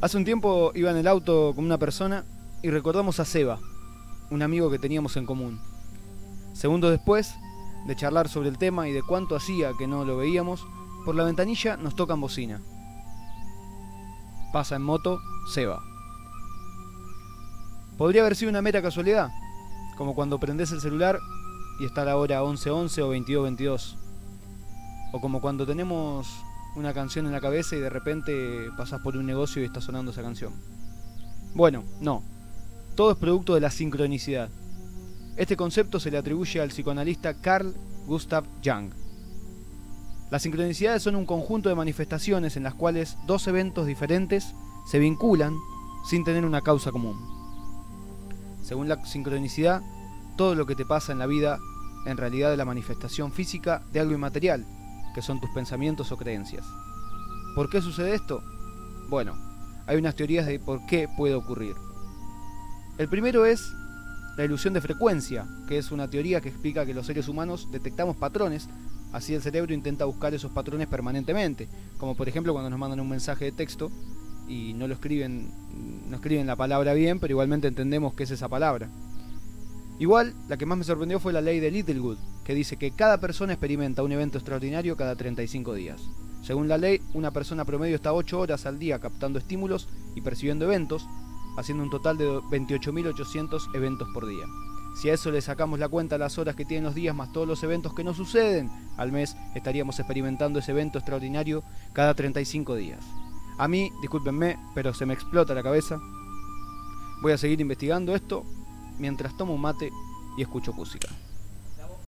Hace un tiempo iba en el auto con una persona y recordamos a Seba, un amigo que teníamos en común. Segundos después, de charlar sobre el tema y de cuánto hacía que no lo veíamos, por la ventanilla nos tocan bocina. Pasa en moto Seba. Podría haber sido una mera casualidad, como cuando prendes el celular y está la hora 11.11 o 22.22. O como cuando tenemos una canción en la cabeza y de repente pasas por un negocio y está sonando esa canción. Bueno, no. Todo es producto de la sincronicidad. Este concepto se le atribuye al psicoanalista Carl Gustav Jung. Las sincronicidades son un conjunto de manifestaciones en las cuales dos eventos diferentes se vinculan sin tener una causa común. Según la sincronicidad, todo lo que te pasa en la vida en realidad es la manifestación física de algo inmaterial, que son tus pensamientos o creencias. ¿Por qué sucede esto? Bueno, hay unas teorías de por qué puede ocurrir. El primero es la ilusión de frecuencia, que es una teoría que explica que los seres humanos detectamos patrones, así el cerebro intenta buscar esos patrones permanentemente, como por ejemplo cuando nos mandan un mensaje de texto y no lo escriben, no escriben la palabra bien, pero igualmente entendemos que es esa palabra. Igual, la que más me sorprendió fue la ley de Littlewood, que dice que cada persona experimenta un evento extraordinario cada 35 días. Según la ley, una persona promedio está 8 horas al día captando estímulos y percibiendo eventos, haciendo un total de 28.800 eventos por día. Si a eso le sacamos la cuenta las horas que tienen los días más todos los eventos que no suceden, al mes estaríamos experimentando ese evento extraordinario cada 35 días. A mí, discúlpenme, pero se me explota la cabeza. Voy a seguir investigando esto mientras tomo un mate y escucho música.